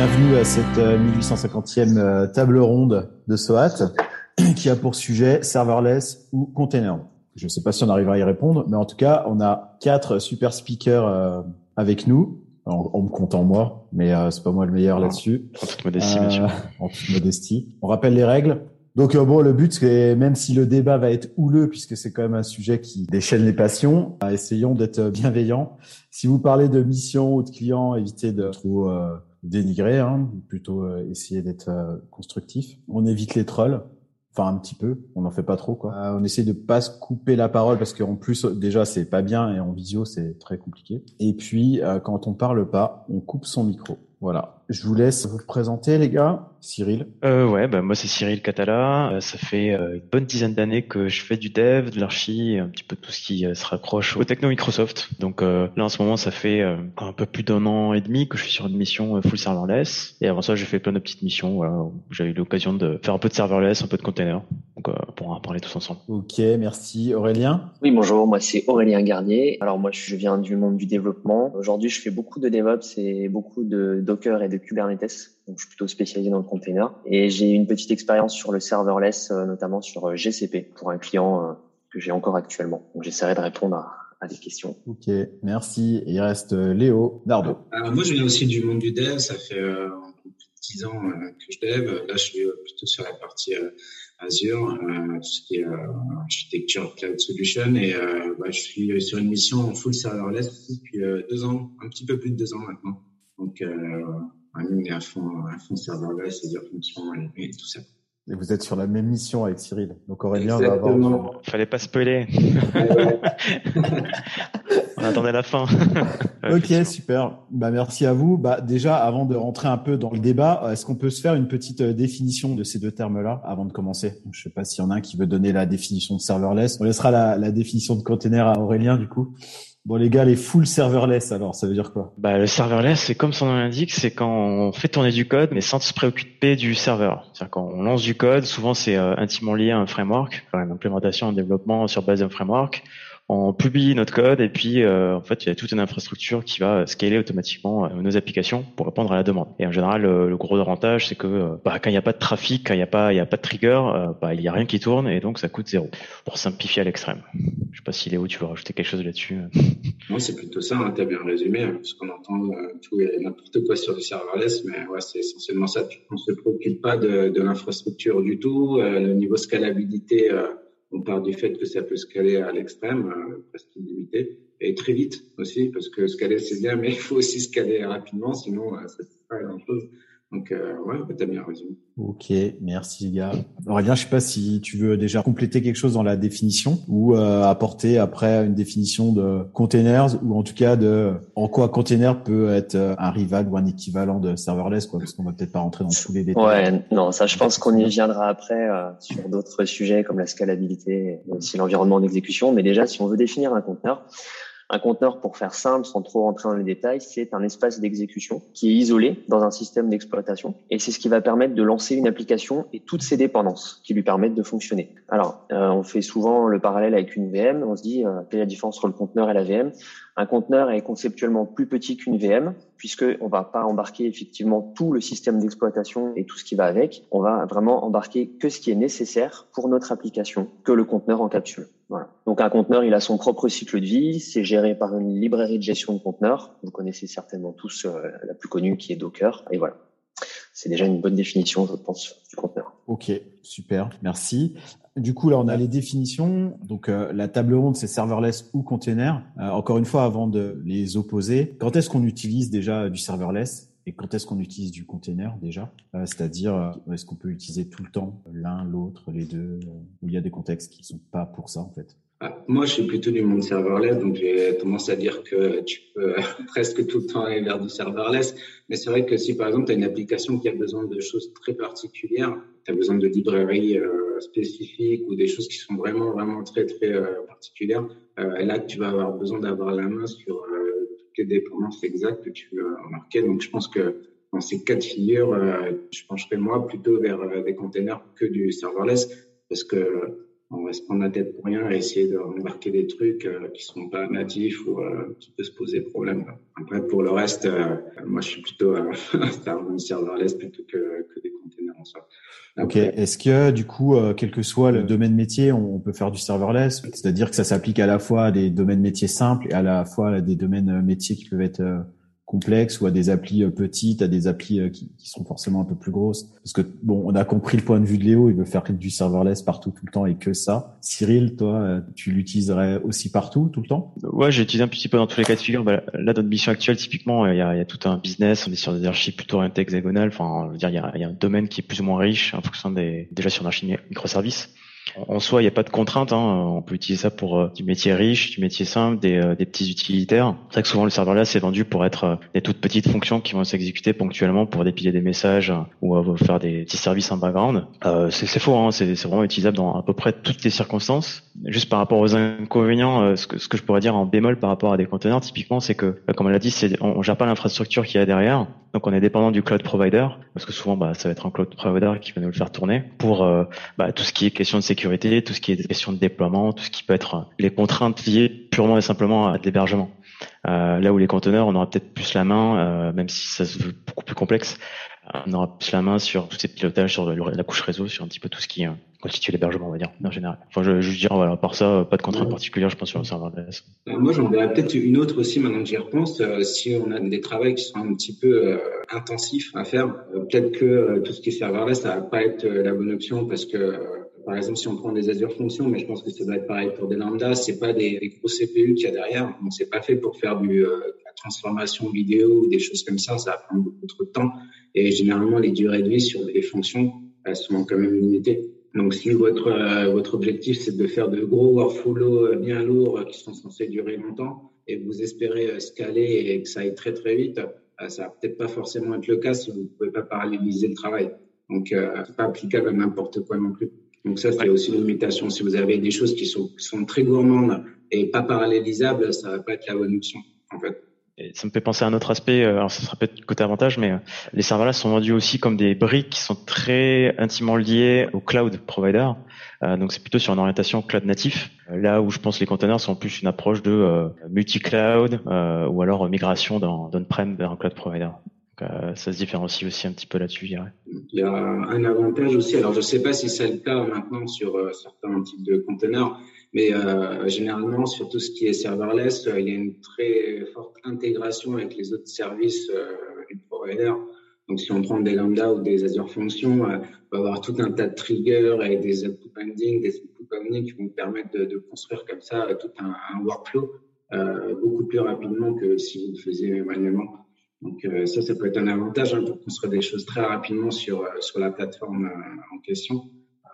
bienvenue à cette 1850e euh, euh, table ronde de SOAT qui a pour sujet serverless ou container. Je ne sais pas si on arrivera à y répondre, mais en tout cas, on a quatre super speakers euh, avec nous. En, me comptant moi, mais c'est pas moi le meilleur là-dessus. En toute modestie, bien sûr. En toute modestie. On rappelle les règles. Donc bon, le but, c'est même si le débat va être houleux, puisque c'est quand même un sujet qui déchaîne les passions, essayons d'être bienveillants. Si vous parlez de mission ou de client, évitez de trop dénigrer, hein, plutôt euh, essayer d'être euh, constructif. On évite les trolls, enfin un petit peu, on n'en fait pas trop quoi. Euh, on essaie de pas se couper la parole parce qu'en plus déjà c'est pas bien et en visio c'est très compliqué. Et puis quand on parle pas, on coupe son micro. Voilà. Je vous laisse vous présenter, les gars. Cyril. Euh, ouais, bah moi c'est Cyril Catala. Euh, ça fait euh, une bonne dizaine d'années que je fais du dev, de l'archi, un petit peu tout ce qui euh, se rapproche au techno Microsoft. Donc là en ce moment ça fait un peu plus d'un an et demi que je suis sur une mission full serverless. Et avant ça j'ai fait plein de petites missions voilà, où j'ai eu l'occasion de faire un peu de serverless, un peu de container. Donc pour en parler tous ensemble. Ok, merci. Aurélien. Oui bonjour, moi c'est Aurélien Garnier. Alors moi je viens du monde du développement. Aujourd'hui je fais beaucoup de DevOps et beaucoup de Docker et de Kubernetes. Donc, je suis plutôt spécialisé dans le container. Et j'ai une petite expérience sur le serverless, euh, notamment sur euh, GCP, pour un client euh, que j'ai encore actuellement. Donc, j'essaierai de répondre à, à, des questions. Ok, merci. Il reste Léo Nardo. moi, je viens aussi du monde du dev. Ça fait euh, plus de 10 ans que je dev. Là, je suis plutôt sur la partie Azure, tout ce qui est architecture cloud solution. Et bah, je suis sur une mission en full serverless depuis deux ans, un petit peu plus de deux ans maintenant. Donc, on est à fond, à fond serverless, c'est-à-dire fonction et, et tout ça. Et vous êtes sur la même mission avec Cyril. Donc Aurélien va avoir. Fallait pas spoiler. On attendait la fin. ok, super. Bah merci à vous. Bah déjà, avant de rentrer un peu dans le débat, est-ce qu'on peut se faire une petite euh, définition de ces deux termes-là avant de commencer? Je sais pas s'il y en a un qui veut donner la définition de serverless. On laissera la, la définition de container à Aurélien du coup. Bon les gars, les full serverless alors, ça veut dire quoi? Bah le serverless, c'est comme son nom l'indique, c'est quand on fait tourner du code mais sans se préoccuper du serveur. C'est-à-dire quand on lance du code, souvent c'est euh, intimement lié à un framework, une implémentation, un développement sur base d'un framework on publie notre code et puis euh, en fait il y a toute une infrastructure qui va scaler automatiquement euh, nos applications pour répondre à la demande. Et en général le, gros avantage c'est que bah, quand il n'y a pas de trafic, quand il n'y a pas il y a pas de trigger, bah, il n'y a rien qui tourne et donc ça coûte zéro. Pour simplifier à l'extrême. Je sais pas si Léo tu veux rajouter quelque chose là-dessus. Non c'est plutôt ça, hein, tu as bien résumé, hein, parce qu'on entend tout et n'importe quoi sur le serverless, mais ouais c'est essentiellement ça. On se préoccupe pas de, l'infrastructure du tout, le niveau scalabilité on part du fait que ça peut scaler à l'extrême, euh, presque illimité, et très vite aussi, parce que scaler c'est bien, mais il faut aussi scaler rapidement, sinon euh, ça ne fait pas grand-chose. Donc, euh, ouais, t'as bien raison. Ok, merci gars. Aurélien, je sais pas si tu veux déjà compléter quelque chose dans la définition ou euh, apporter après une définition de containers ou en tout cas de en quoi container peut être euh, un rival ou un équivalent de serverless, quoi, parce qu'on va peut-être pas rentrer dans tous les détails. Ouais, non, ça, je pense qu'on y viendra après euh, sur d'autres sujets comme la scalabilité et aussi l'environnement d'exécution. Mais déjà, si on veut définir un conteneur, un conteneur, pour faire simple, sans trop rentrer dans les détails, c'est un espace d'exécution qui est isolé dans un système d'exploitation. Et c'est ce qui va permettre de lancer une application et toutes ses dépendances qui lui permettent de fonctionner. Alors, euh, on fait souvent le parallèle avec une VM. On se dit, euh, quelle est la différence entre le conteneur et la VM Un conteneur est conceptuellement plus petit qu'une VM, puisqu'on va pas embarquer effectivement tout le système d'exploitation et tout ce qui va avec. On va vraiment embarquer que ce qui est nécessaire pour notre application, que le conteneur encapsule. Voilà. Donc un conteneur, il a son propre cycle de vie, c'est géré par une librairie de gestion de conteneurs. Vous connaissez certainement tous euh, la plus connue qui est Docker. Et voilà. C'est déjà une bonne définition, je pense, du conteneur. Ok, super, merci. Du coup, là, on a les définitions. Donc, euh, la table ronde, c'est serverless ou container. Euh, encore une fois, avant de les opposer, quand est-ce qu'on utilise déjà du serverless? Et quand est-ce qu'on utilise du container déjà? Euh, C'est-à-dire, euh, est-ce qu'on peut utiliser tout le temps l'un, l'autre, les deux Ou il y a des contextes qui sont pas pour ça en fait? Ah, moi, je suis plutôt du monde serverless, donc j'ai tendance à dire que tu peux presque tout le temps aller vers du serverless. Mais c'est vrai que si, par exemple, tu as une application qui a besoin de choses très particulières, tu as besoin de librairies euh, spécifiques ou des choses qui sont vraiment, vraiment très, très particulières, là, tu vas avoir besoin d'avoir la main sur les dépendances exactes que tu as remarquées. Donc, je pense que dans ces cas de figure, euh, je pencherais moi plutôt vers euh, des containers que du serverless parce que on va se prendre la tête pour rien et essayer de embarquer des trucs euh, qui sont pas natifs ou euh, qui peuvent se poser problème. Après, pour le reste, euh, moi, je suis plutôt à faire un serverless plutôt que, que des containers en soi. ok. Est-ce que du coup, quel que soit le domaine métier, on peut faire du serverless? C'est-à-dire que ça s'applique à la fois à des domaines métiers simples et à la fois à des domaines métiers qui peuvent être complexes ou à des applis euh, petites, à des applis euh, qui, qui, sont forcément un peu plus grosses. Parce que bon, on a compris le point de vue de Léo, il veut faire du serverless partout tout le temps et que ça. Cyril, toi, euh, tu l'utiliserais aussi partout tout le temps? Ouais, j'ai utilisé un petit peu dans tous les cas de figure. Bah, là, dans notre mission actuelle, typiquement, il y a, il y a tout un business, on est sur des archives plutôt orientées hexagonales. Enfin, je veux dire, il y, a, il y a un domaine qui est plus ou moins riche en fonction des déjà sur une archive microservices. En soi, il n'y a pas de contrainte. Hein. On peut utiliser ça pour euh, du métier riche, du métier simple, des, euh, des petits utilitaires. C'est vrai que souvent le serveur là, c'est vendu pour être euh, des toutes petites fonctions qui vont s'exécuter ponctuellement pour dépiler des messages ou faire des petits services en background. c'est faux. Hein. C'est vraiment utilisable dans à peu près toutes les circonstances. Juste par rapport aux inconvénients, ce que, ce que je pourrais dire en bémol par rapport à des conteneurs, typiquement, c'est que, comme on l'a dit, on, on gère pas l'infrastructure qu'il y a derrière. Donc on est dépendant du cloud provider parce que souvent bah, ça va être un cloud provider qui va nous le faire tourner pour bah, tout ce qui est question de sécurité, tout ce qui est question de déploiement, tout ce qui peut être les contraintes liées purement et simplement à l'hébergement. Euh, là où les conteneurs, on aura peut-être plus la main, euh, même si ça se veut beaucoup plus complexe, on aura plus la main sur tous ces pilotages, sur la couche réseau, sur un petit peu tout ce qui euh, constitue l'hébergement, on va dire, en général. Enfin, je, je dire, voilà, à part ça, pas de contrainte particulière, je pense, sur le serveur euh, moi, j'en verrais peut-être une autre aussi, maintenant que j'y repense. Euh, si on a des travaux qui sont un petit peu intensifs à faire, peut-être que tout ce qui est serverless, ça va pas être la bonne option parce que par exemple, si on prend des Azure Functions, mais je pense que ça doit être pareil pour des lambda, c'est pas des, gros CPU qu'il y a derrière. Donc, c'est pas fait pour faire euh, la transformation vidéo ou des choses comme ça. Ça va prendre beaucoup trop de temps. Et généralement, les durées de vie sur des fonctions, sont quand même limitées. Donc, si votre, euh, votre objectif, c'est de faire de gros workflows euh, bien lourds qui sont censés durer longtemps et vous espérez scaler et que ça aille très, très vite, ça va peut-être pas forcément être le cas si vous ne pouvez pas paralyser le travail. Donc, euh, c'est pas applicable à n'importe quoi non plus. Donc ça, c'est aussi une limitation. Si vous avez des choses qui sont, qui sont très gourmandes et pas parallélisables, ça va pas être la bonne option, en fait. Et ça me fait penser à un autre aspect, euh, alors ça sera peut-être côté avantage, mais euh, les serveurs-là sont vendus aussi comme des briques qui sont très intimement liées au cloud provider. Euh, donc c'est plutôt sur une orientation cloud natif. Là où je pense les containers sont plus une approche de multi-cloud ou alors migration d'on-prem vers un cloud provider. Euh, ça se différencie aussi un petit peu là-dessus, je dirais. Il y a un avantage aussi. Alors, je ne sais pas si c'est le cas maintenant sur euh, certains types de conteneurs, mais euh, généralement, sur tout ce qui est serverless, il y a une très forte intégration avec les autres services du provider. Donc, si on prend des Lambda ou des Azure Functions, on va avoir tout un tas de triggers et des output binding, des input binding qui vont permettre de, construire comme ça tout un workflow beaucoup plus rapidement que si vous le faisiez manuellement. Donc euh, ça, ça peut être un avantage hein, pour construire des choses très rapidement sur, euh, sur la plateforme euh, en question.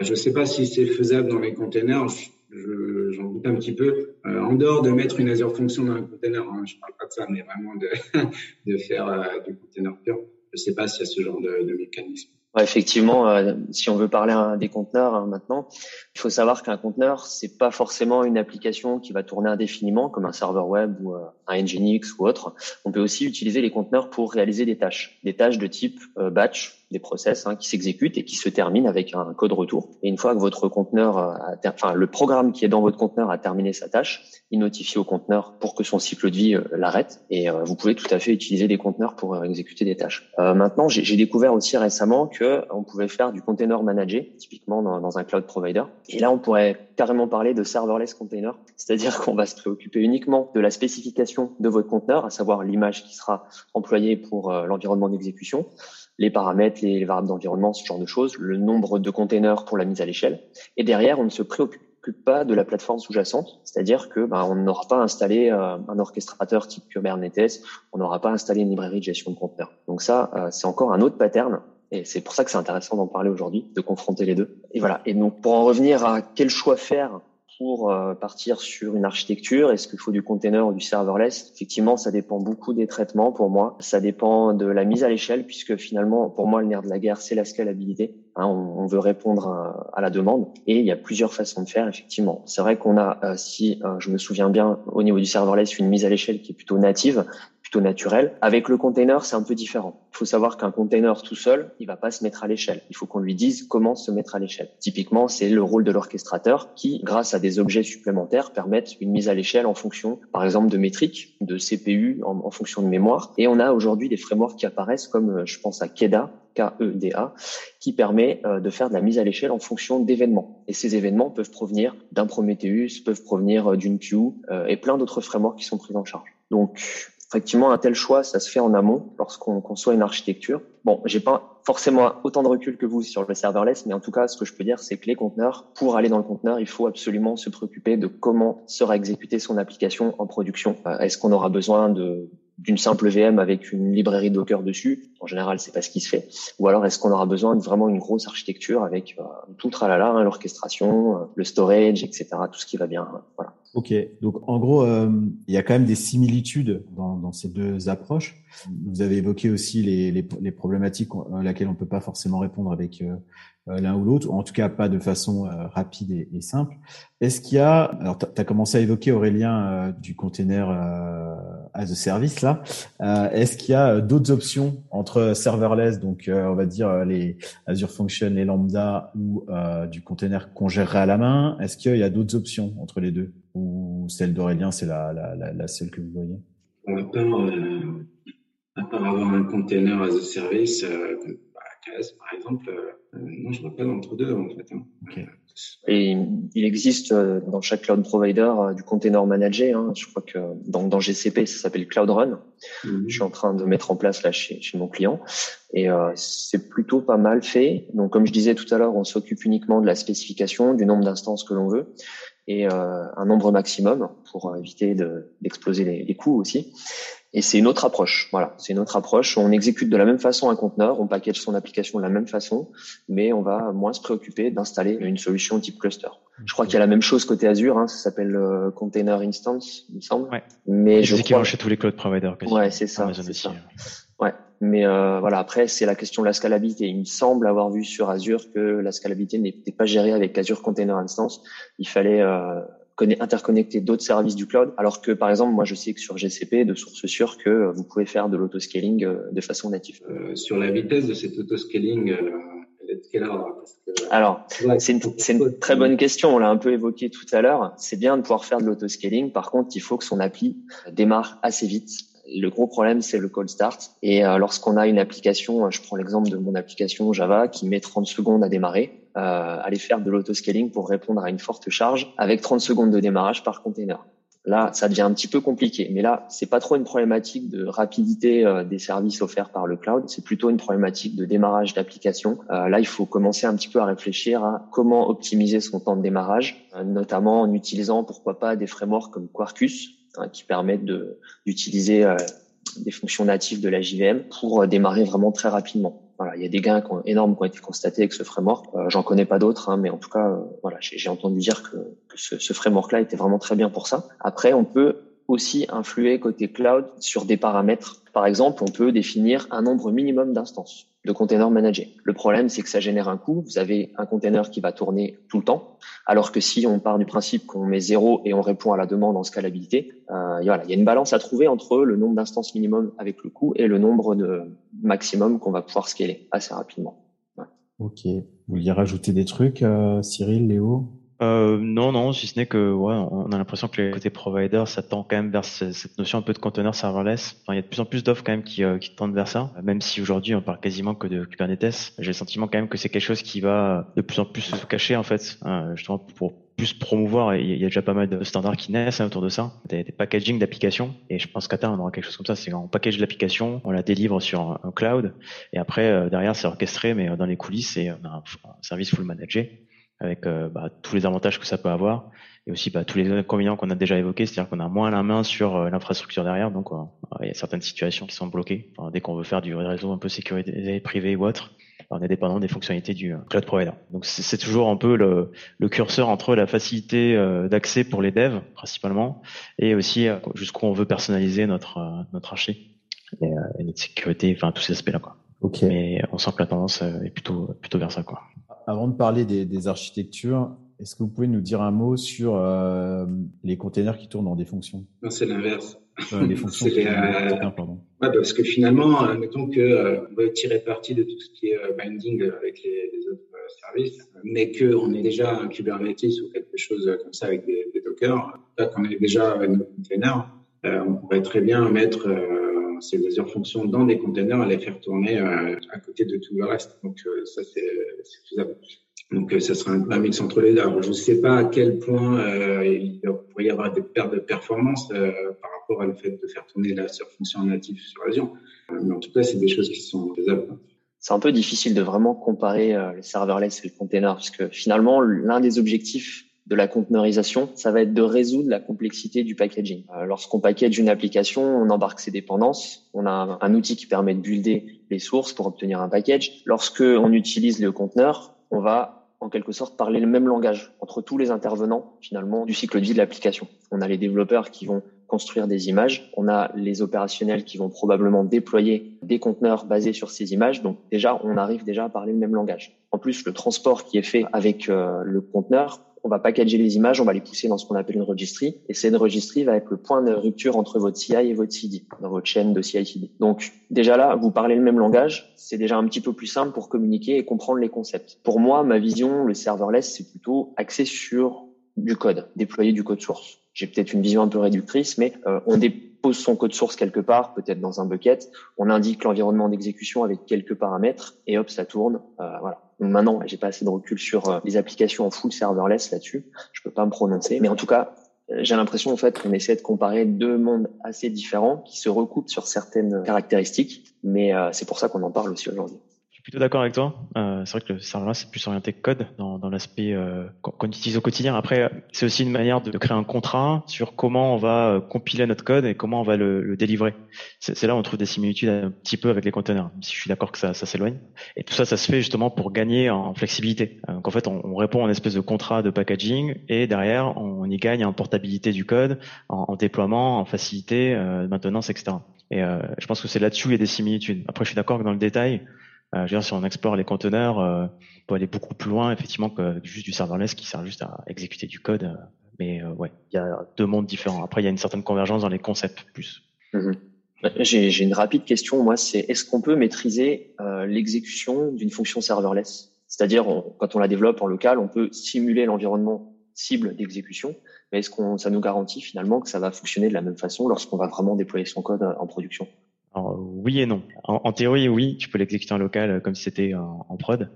Je ne sais pas si c'est faisable dans les containers, j'en doute un petit peu. en dehors de mettre une Azure Function dans un container, hein, je ne parle pas de ça, mais vraiment de, de faire du container pur. Je ne sais pas s'il y a ce genre de, de mécanisme effectivement, euh, si on veut parler des conteneurs hein, maintenant, il faut savoir qu'un conteneur, c'est pas forcément une application qui va tourner indéfiniment, comme un serveur web ou euh, un Nginx ou autre. On peut aussi utiliser les conteneurs pour réaliser des tâches, des tâches de type euh, batch, des process hein, qui s'exécutent et qui se terminent avec un code retour. Et une fois que votre conteneur, a enfin le programme qui est dans votre conteneur a terminé sa tâche, il notifie au conteneur pour que son cycle de vie l'arrête. Et vous pouvez tout à fait utiliser des conteneurs pour exécuter des tâches. maintenant, j'ai découvert aussi récemment que on pouvait faire du container managé, typiquement dans, un cloud provider. Et là, on pourrait carrément parler de serverless container, c'est-à-dire qu'on va se préoccuper uniquement de la spécification de votre conteneur, à savoir l'image qui sera employée pour euh, l'environnement d'exécution, les paramètres, les, variables d'environnement, ce genre de choses, le nombre de containers pour la mise à l'échelle. Et derrière, on ne se préoccupe pas de la plateforme sous-jacente, c'est-à-dire que bah, on n'aura pas installé euh, un orchestrateur type Kubernetes, on n'aura pas installé une librairie de gestion de conteneurs. Donc ça, euh, c'est encore un autre pattern et c'est pour ça que c'est intéressant d'en parler aujourd'hui, de confronter les deux. Et voilà. Et donc, pour en revenir à quel choix faire pour euh, partir sur une architecture Est-ce qu'il faut du container ou du serverless? Effectivement, ça dépend beaucoup des traitements pour moi. Ça dépend de la mise à l'échelle, puisque finalement, pour moi, le nerf de la guerre, c'est la scalabilité. Hein, on, veut répondre à, la demande et il y a plusieurs façons de faire, effectivement. C'est vrai qu'on a, euh, si euh, je me souviens bien, au niveau du serverless, une mise à l'échelle qui est plutôt native, plutôt naturel. Avec le container, c'est un peu différent. Il faut savoir qu'un container tout seul, il va pas se mettre à l'échelle. Il faut qu'on lui dise comment se mettre à l'échelle. Typiquement, c'est le rôle de l'orchestrateur qui, grâce à des objets supplémentaires, permettent une mise à l'échelle en fonction, par exemple, de métriques, de CPU, en, fonction de mémoire. Et on a aujourd'hui des frameworks qui apparaissent comme, euh, je pense à KEDA, KEDA, qui permet euh, de faire de la mise à l'échelle en fonction d'événements. Et ces événements peuvent provenir d'un Prometheus, peuvent provenir euh, d'une queue et plein d'autres frameworks qui sont pris en charge. Donc, effectivement, un tel choix, ça se fait en amont lorsqu'on conçoit une architecture. Bon, j'ai pas forcément autant de recul que vous sur le serverless, mais en tout cas, ce que je peux dire, c'est que les conteneurs, pour aller dans le conteneur, il faut absolument se préoccuper de comment sera exécutée son application en production. Euh, est-ce qu'on aura besoin de d'une simple VM avec une librairie Docker dessus? En général, c'est pas ce qui se fait. Ou alors, est-ce qu'on aura besoin de vraiment une grosse architecture avec euh, tout tralala, hein, l'orchestration, euh, le storage, etc., tout ce qui va bien. voilà. Ok, donc en gros, euh, il y a quand même des similitudes dans, dans, ces deux approches. Vous avez évoqué aussi les, les, les problématiques à laquelle on peut pas forcément répondre avec euh, euh, l'un ou l'autre, ou en tout cas pas de façon rapide et, simple. Est-ce qu'il y a, alors tu as commencé à évoquer Aurélien du container as a service là, est-ce qu'il y a d'autres options entre serverless, donc on va dire les Azure Function, les Lambda ou du container qu'on gérerait à la main? Est-ce qu'il y a d'autres options entre les deux? Ou celle d'Aurélien, c'est la, la, la, seule que vous voyez? À part, euh, à part avoir un container as a service, euh, AKS par exemple, euh, non, je vois pas d'entre-deux en fait. Hein. Et il existe euh, dans chaque cloud provider euh, du container managé. Hein. Je crois que dans, dans GCP, ça s'appelle Cloud Run. Mhm. Je suis en train de mettre en place là chez, chez mon client. Et euh, c'est plutôt pas mal fait. Donc, comme je disais tout à l'heure, on s'occupe uniquement de la spécification, du nombre d'instances que l'on veut et euh, un nombre maximum pour éviter d'exploser les, les coûts aussi. Et c'est une autre approche. Voilà, c'est une autre approche. On exécute de la même façon un conteneur, on package son application de la même façon, mais on va moins se préoccuper d'installer une solution type cluster. Je crois qu'il y a la même chose côté Azure, hein, ça s'appelle euh, Container Instance, il me semble. Ouais. Mais je crois chez tous les cloud providers. Ouais, c'est ça. ça. Ouais. Mais euh, voilà, après c'est la question de la scalabilité. Il me semble avoir vu sur Azure que la scalabilité n'était pas gérée avec Azure Container Instance. Il fallait euh, interconnecter d'autres services du cloud, alors que par exemple, moi je sais que sur GCP, de source sûre, que euh, vous pouvez faire de l'autoscaling euh, de façon native. Euh, sur la vitesse de cet autoscaling, euh, elle est de quelle ordre? Alors, c'est une, une, très bonne question. On l'a un peu évoqué tout à l'heure. C'est bien de pouvoir faire de l'autoscaling. Par contre, il faut que son appli démarre assez vite le gros problème, c'est le cold start. Et euh, lorsqu'on a une application, je prends l'exemple de mon application Java qui met 30 secondes à démarrer, euh, aller faire de l'autoscaling pour répondre à une forte charge avec 30 secondes de démarrage par container. Là, ça devient un petit peu compliqué. Mais là, c'est pas trop une problématique de rapidité euh, des services offerts par le cloud. C'est plutôt une problématique de démarrage d'application. Euh, là, il faut commencer un petit peu à réfléchir à comment optimiser son temps de démarrage, notamment en utilisant, pourquoi pas, des frameworks comme Quarkus, Hein, qui permettent d'utiliser euh, des fonctions natives de la JVM pour euh, démarrer vraiment très rapidement. Voilà, il y a des gains énormes qui ont été constatés avec ce framework. Euh, j'en connais pas d'autres, hein, mais en tout cas, j'ai, entendu dire que, ce framework-là était vraiment très bien pour ça. Après, on peut aussi influer côté cloud sur des paramètres. Par exemple, on peut définir un nombre minimum d'instances de containers managés. Le problème, c'est que ça génère un coût. Vous avez un container qui va tourner tout le temps, alors que si on part du principe qu'on met zéro et on répond à la demande en scalabilité, euh, voilà, il y a une balance à trouver entre le nombre d'instances minimum avec le coût et le nombre de maximum qu'on va pouvoir scaler assez rapidement. Ok. Vous vouliez rajouter des trucs, euh, Cyril, Léo? Euh, non, non, si ce n'est que ouais, on a l'impression que les côtés providers, ça tend quand même vers cette notion un peu de container serverless. Il y a de plus en plus d'offres quand même qui, euh, qui tendent vers ça. Même si aujourd'hui on parle quasiment que de Kubernetes, j'ai le sentiment quand même que c'est quelque chose qui va de plus en plus se cacher en fait, hein, justement pour plus promouvoir. Il y a déjà pas mal de standards qui naissent hein, autour de ça, des, des packaging d'applications. Et je pense qu'à terme on aura quelque chose comme ça. C'est on package l'application, on la délivre sur un, cloud, et après euh, derrière c'est orchestré, mais dans les coulisses, c'est un, un service full managé avec euh, bah, tous les avantages que ça peut avoir et aussi bah, tous les inconvénients qu'on a déjà évoqués, c'est-à-dire qu'on a moins la main sur euh, l'infrastructure derrière, donc euh, il y a certaines situations qui sont bloquées. dès qu'on veut faire du réseau un peu sécurisé, privé ou autre, on est dépendant des fonctionnalités du cloud provider. Donc c'est toujours un peu le, le, curseur entre la facilité d'accès pour les devs principalement et aussi jusqu'où on veut personnaliser notre notre archi et, et, notre sécurité, enfin tous ces aspects-là quoi. Okay. Mais on sent que la tendance est plutôt plutôt vers ça quoi. Avant de parler des, des architectures, est-ce que vous pouvez nous dire un mot sur euh, les containers qui tournent dans des fonctions? C'est l'inverse. les fonctions. pardon. Ouais, parce que finalement, mettons que on veut tirer parti de tout ce qui est binding avec les, les autres services, mais qu'on est déjà un Kubernetes ou quelque chose comme ça avec des, des Docker, qu'on est déjà nos containers, on pourrait très bien mettre ces mesures fonctions dans des containers et les faire tourner à côté de tout le reste. Donc ça, c'est faisable. Donc, ça sera un, mix entre les deux. Je ne sais pas à quel point euh, il pourrait y avoir des pertes de performance euh, par rapport à le fait de faire tourner la surfonction native sur Azure. Euh, mais en tout cas, c'est des choses qui sont faisables. C'est un peu difficile de vraiment comparer le serverless et le container, parce que finalement, l'un des objectifs de la conteneurisation, ça va être de résoudre la complexité du packaging. Lorsqu'on package une application, on embarque ses dépendances, on a un outil qui permet de builder les sources pour obtenir un package. Lorsque on utilise le conteneur, on va en quelque sorte parler le même langage entre tous les intervenants finalement du cycle de vie de l'application. On a les développeurs qui vont construire des images, on a les opérationnels qui vont probablement déployer des conteneurs basés sur ces images. Donc déjà, on arrive déjà à parler le même langage. En plus, le transport qui est fait avec euh, le conteneur on va packager les images, on va les pousser dans ce qu'on appelle une registry. Et cette registry va être le point de rupture entre votre CI et votre CD, dans votre chaîne de CI/CD. Donc déjà là, vous parlez le même langage, c'est déjà un petit peu plus simple pour communiquer et comprendre les concepts. Pour moi, ma vision, le serverless, c'est plutôt axé sur du code, déployer du code source. J'ai peut-être une vision un peu réductrice, mais euh, on dépose son code source quelque part, peut-être dans un bucket, on indique l'environnement d'exécution avec quelques paramètres, et hop, ça tourne. Euh, voilà. Maintenant, j'ai pas assez de recul sur euh, les applications en full serverless là-dessus. Je peux pas me prononcer, mais en tout cas, euh, j'ai l'impression en fait qu'on essaie de comparer deux mondes assez différents qui se recoupent sur certaines caractéristiques, mais c'est pour ça qu'on en parle aussi aujourd'hui plutôt d'accord avec toi. Euh, c'est vrai que le serverless c'est plus orienté code dans, dans l'aspect euh, qu'on utilise au quotidien. Après, c'est aussi une manière de, créer un contrat sur comment on va euh, compiler notre code et comment on va le, le délivrer. C'est là où on trouve des similitudes un petit peu avec les containers, si je suis d'accord que ça, ça s'éloigne. Et tout ça, ça se fait justement pour gagner en flexibilité. Euh, donc en fait, on, on répond à une espèce de contrat de packaging et derrière, on y gagne en portabilité du code, en, en déploiement, en facilité, euh, maintenance, etc. Et euh, je pense que c'est là-dessus il y a des similitudes. Après, je suis d'accord que dans le détail, je veux dire, si on explore les conteneurs, euh, on peut aller beaucoup plus loin, effectivement, que juste du serverless qui sert juste à exécuter du code. Euh, mais ouais, il y a deux mondes différents. Après, il y a une certaine convergence dans les concepts plus. Mhm. J'ai une rapide question, moi, c'est est-ce qu'on peut maîtriser l'exécution d'une fonction serverless? C'est-à-dire, quand on la développe en local, on peut simuler l'environnement cible d'exécution, mais est-ce qu'on ça nous garantit finalement que ça va fonctionner de la même façon lorsqu'on va vraiment déployer son code en production? Alors, oui et non. En, théorie, oui, tu peux l'exécuter en local euh, comme si c'était en, prod. Euh,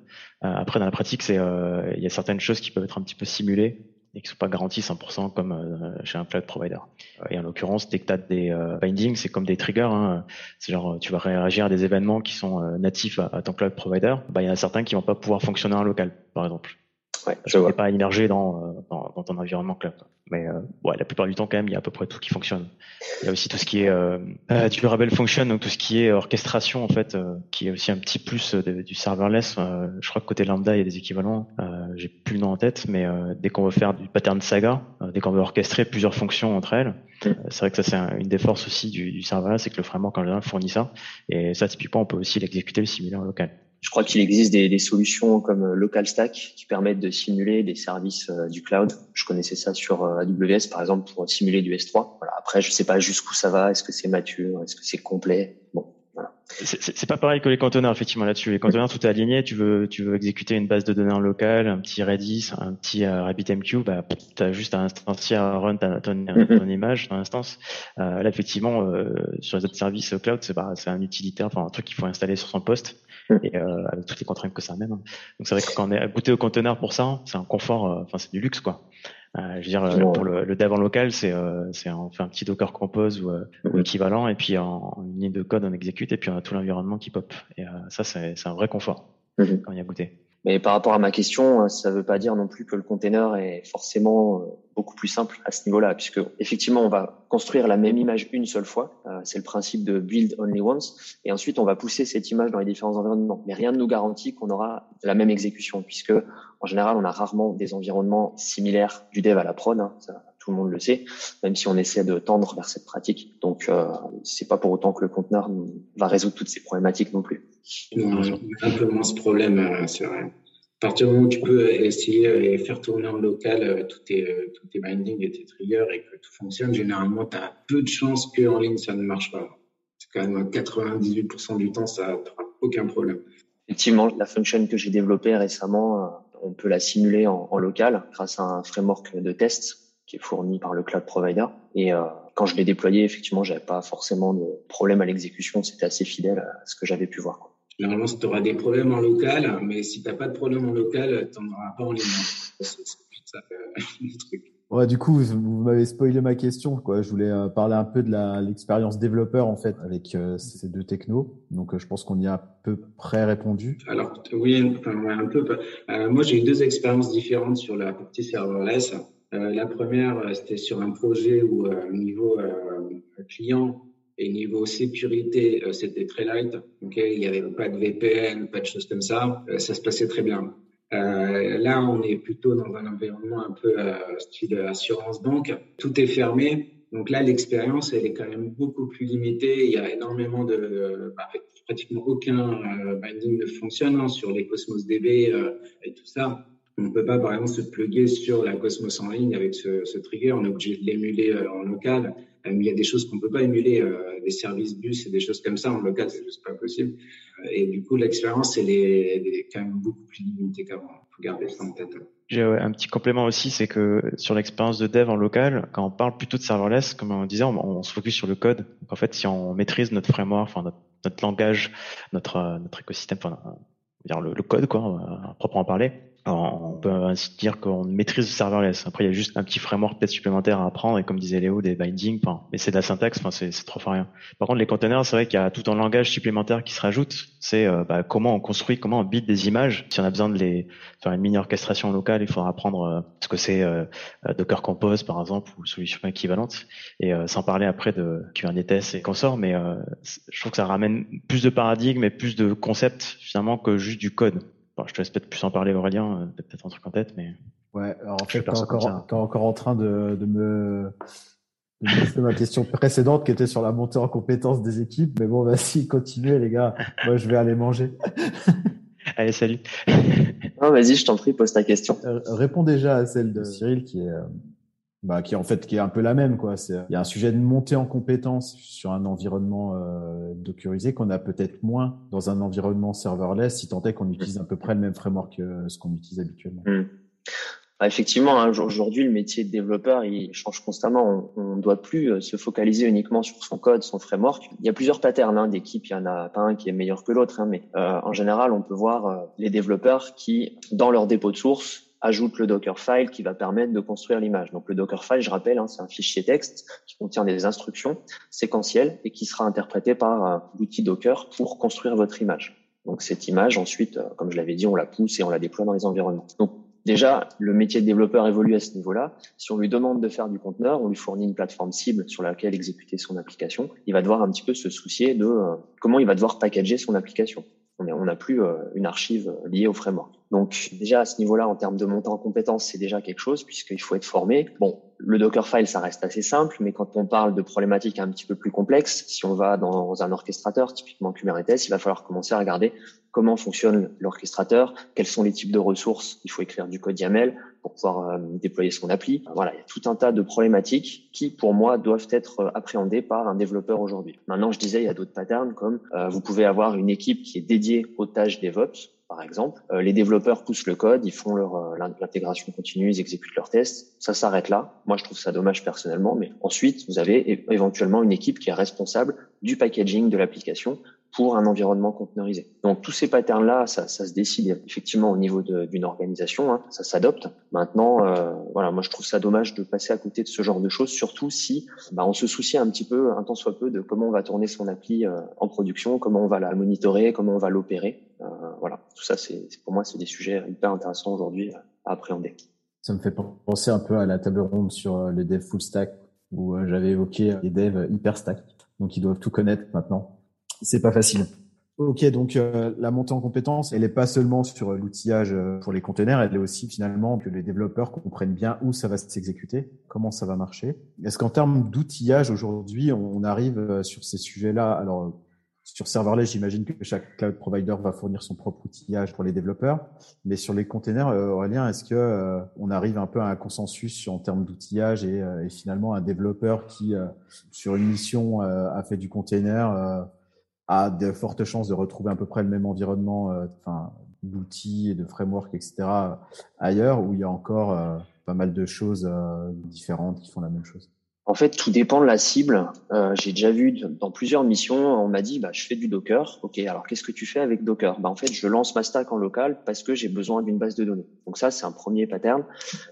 après, dans la pratique, c'est euh, il y a certaines choses qui peuvent être un petit peu simulées et qui sont pas garanties 100% comme chez un cloud provider. Et en l'occurrence, dès que tu as des bindings, c'est comme des triggers. Hein. C'est genre, tu vas réagir à des événements qui sont natifs à, ton cloud provider. Bah, il y en a certains qui vont pas pouvoir fonctionner en local, par exemple. Ouais, je vois. pas immergé dans, dans, dans ton environnement cloud. Mais euh, ouais, la plupart du temps, quand même, il y a à peu près tout qui fonctionne. Il y a aussi tout ce qui est euh, euh durable function, donc tout ce qui est orchestration, en fait, euh, qui est aussi un petit plus du serverless. je crois que côté lambda, il y a des équivalents. J'ai plus le nom en tête, mais dès qu'on veut faire du pattern saga, dès qu'on veut orchestrer plusieurs fonctions entre elles, c'est vrai que ça, c'est une des forces aussi du, du serverless, c'est que le framework en général fournit ça. Et ça, typiquement, on peut aussi l'exécuter, le simuler en local. Je crois qu'il existe des, des, solutions comme euh, LocalStack qui permettent de simuler des services euh, du cloud. Je connaissais ça sur euh, AWS par exemple pour simuler du S3. Voilà. Après, je sais pas jusqu'où ça va. Est-ce que c'est mature? Est-ce que c'est complet? Bon, voilà. C'est pas pareil que les conteneurs effectivement là-dessus. Les conteneurs, tout est aligné. Tu veux, tu veux exécuter une base de données en local, un petit Redis, un petit RabbitMQ, bah, tu as juste à instancier, à run ta, ton, ton, image, ton instance. Euh, là, effectivement, euh, sur les autres services cloud, c'est c'est un utilitaire, enfin un truc qu'il faut installer sur son poste et euh, avec toutes les contraintes que ça amène. Donc c'est vrai que quand on est goûté au conteneur pour ça, c'est un confort, euh, enfin c'est du luxe quoi. Euh, je veux dire, euh, pour le, le, dev en local, c'est euh, c'est on fait un petit Docker Compose ou, ou équivalent, et puis en, une ligne de code on exécute, et puis on a tout l'environnement qui pop. Et ça c'est c'est un vrai confort quand il y a goûté. Mais par rapport à ma question, ça ne veut pas dire non plus que le container est forcément beaucoup plus simple à ce niveau-là, puisque effectivement, on va construire la même image une seule fois. Euh, c'est le principe de build only once. Et ensuite, on va pousser cette image dans les différents environnements. Mais rien ne nous garantit qu'on aura la même exécution, puisque en général, on a rarement des environnements similaires du dev à la prod. Hein. Tout le monde le sait, même si on essaie de tendre vers cette pratique. Donc, euh, c'est pas pour autant que le conteneur va résoudre toutes ces problématiques non plus. Non, un peu moins ce problème, euh, c'est vrai. À partir du moment où tu peux essayer et faire tourner en local tous tes, tous tes bindings et tes triggers et que tout fonctionne, généralement, tu as peu de chances qu'en ligne, ça ne marche pas. C'est quand même 98% du temps, ça n'aura aucun problème. Effectivement, la function que j'ai développée récemment, on peut la simuler en, en, local grâce à un framework de test qui est fourni par le cloud provider. Et euh, quand je l'ai déployé, effectivement, j'avais pas forcément de problème à l'exécution. C'était assez fidèle à ce que j'avais pu voir. Quoi. Généralement, tu auras des problèmes en local, mais si tu n'as pas de problème en local, tu n'en auras pas en ligne. C'est ça euh, le truc. Ouais, du coup, vous, m'avez spoilé ma question. Quoi. Je voulais euh, parler un peu de l'expérience développeur en fait avec euh, ces deux technos. Donc, euh, je pense qu'on y a à peu près répondu. Alors, oui, enfin, un peu. moi, j'ai eu deux expériences différentes sur la partie serverless. La première, c'était sur un projet où niveau client et niveau sécurité, c'était très light. Okay il n'y avait pas de VPN, pas de choses comme ça. ça se passait très bien. Euh, là, on est plutôt dans un environnement un peu euh, style assurance banque. Tout est fermé. Donc là, l'expérience, elle est quand même beaucoup plus limitée. Il y a énormément de, bah, pratiquement aucun euh, binding ne fonctionne hein, sur les Cosmos DB euh, et tout ça. On ne peut pas, par exemple, se plugger sur la Cosmos en ligne avec ce, trigger. On est obligé de l'émuler euh, en local. mais il y a des choses qu'on ne peut pas émuler, des services bus et des choses comme ça. En local, c'est juste pas possible. Et du coup, l'expérience, elle est, quand même beaucoup plus limitée qu'avant. Il faut garder ça en tête. Un petit complément aussi, c'est que sur l'expérience de dev en local, quand on parle plutôt de serverless, comme on disait, on, se focus sur le code. En fait, si on maîtrise notre framework, notre, langage, notre écosystème, le code quoi, à proprement parler, on peut ainsi dire qu'on maîtrise le serverless. Après, il y a juste un petit framework peut-être supplémentaire à apprendre et comme disait Léo, des bindings. Enfin, mais c'est de la syntaxe. Enfin, c'est, trop rien. Par contre, les containers, c'est vrai qu'il y a tout un langage supplémentaire qui se rajoute. C'est euh, bah, comment on construit, comment on bite des images. Si on a besoin de faire une mini orchestration locale, il faudra apprendre euh, ce que c'est euh, Docker Compose par exemple ou solution équivalente. Et sans parler après de Kubernetes et consorts, mais je trouve que ça ramène plus de paradigmes et plus de concepts finalement que juste du code je te laisse peut-être plus en parler, Aurélien. Euh, peut-être un truc en tête, mais. Ouais, alors en fait, t'es encore, encore en train de, de me, de ma question précédente qui était sur la montée en compétence des équipes. Mais bon, vas-y, continuez, les gars. Moi, je vais aller manger. Allez, salut. Non, vas-y, je t'en prie, pose ta question. Euh, réponds déjà à celle de Cyril qui est, euh, bah, qui en fait qui est un peu la même quoi. C'est il y a un sujet de montée en compétence sur un environnement euh, qu'on a peut-être moins dans un environnement serverless, si tant est qu'on utilise à peu près le même framework que ce qu'on utilise habituellement. Hmm. Bah, effectivement, hein, aujourd'hui, le métier de développeur, il change constamment. On ne doit plus euh, se focaliser uniquement sur son code, son framework. Il y a plusieurs patterns hein, d'équipe. Il y en a pas un qui est meilleur que l'autre, hein, mais euh, en général, on peut voir euh, les développeurs qui, dans leur dépôt de source, ajoute le Dockerfile qui va permettre de construire l'image. Donc le Dockerfile, je rappelle, hein, c'est un fichier texte qui contient des instructions séquentielles et qui sera interprété par euh, l'outil Docker pour construire votre image. Donc cette image, ensuite, euh, comme je l'avais dit, on la pousse et on la déploie dans les environnements. Donc déjà, le métier de développeur évolue à ce niveau-là. Si on lui demande de faire du conteneur, on lui fournit une plateforme cible sur laquelle exécuter son application. Il va devoir un petit peu se soucier de euh, comment il va devoir packager son application. On n'a plus une archive liée au framework. Donc déjà à ce niveau-là, en termes de montant en compétences, c'est déjà quelque chose puisqu'il faut être formé. Bon, le Dockerfile, ça reste assez simple, mais quand on parle de problématiques un petit peu plus complexes, si on va dans un orchestrateur, typiquement Kubernetes, il va falloir commencer à regarder comment fonctionne l'orchestrateur, quels sont les types de ressources. Il faut écrire du code YAML pour pouvoir euh, déployer son appli. Voilà, il y a tout un tas de problématiques qui, pour moi, doivent être euh, appréhendées par un développeur aujourd'hui. Maintenant, je disais, il y a d'autres patterns comme euh, vous pouvez avoir une équipe qui est dédiée aux tâches DevOps par exemple. Euh, les développeurs poussent le code, ils font leur euh, l'intégration continue, ils exécutent leurs tests. Ça s'arrête là. Moi, je trouve ça dommage personnellement, mais ensuite, vous avez éventuellement une équipe qui est responsable du packaging de l'application pour un environnement conteneurisé. Donc tous ces patterns-là, ça, ça, se décide effectivement au niveau d'une organisation, hein, ça s'adopte. Maintenant, euh, voilà, moi je trouve ça dommage de passer à côté de ce genre de choses, surtout si bah, on se soucie un petit peu, un temps soit peu, de comment on va tourner son appli euh, en production, comment on va la monitorer, comment on va l'opérer. Euh, voilà, tout ça, c'est pour moi, c'est des sujets hyper intéressants aujourd'hui à appréhender. Ça me fait penser un peu à la table ronde sur le dev full stack où j'avais évoqué les devs hyper stack, donc ils doivent tout connaître maintenant c'est pas facile. Ok, donc euh, la montée en compétence, elle n'est pas seulement sur l'outillage euh, pour les containers, elle est aussi finalement que les développeurs comprennent bien où ça va s'exécuter, comment ça va marcher. Est-ce qu'en termes d'outillage aujourd'hui, on arrive euh, sur ces sujets-là? Alors sur serverless, j'imagine que chaque cloud provider va fournir son propre outillage pour les développeurs. Mais sur les containers, Aurélien, est-ce que on arrive un peu à un consensus en termes d'outillage et, et, finalement un développeur qui, sur une mission, a fait du container, a de fortes chances de retrouver à peu près le même environnement, d'outils et de frameworks, etc. ailleurs où il y a encore euh, pas mal de choses euh, différentes qui font la même chose? En fait, tout dépend de la cible. Euh, J'ai déjà vu dans plusieurs missions, on m'a dit, bah, je fais du Docker. Ok, alors qu'est-ce que tu fais avec Docker? Bah, En fait, je lance ma stack en local parce que j'ai besoin d'une base de données. Donc ça, c'est un premier pattern.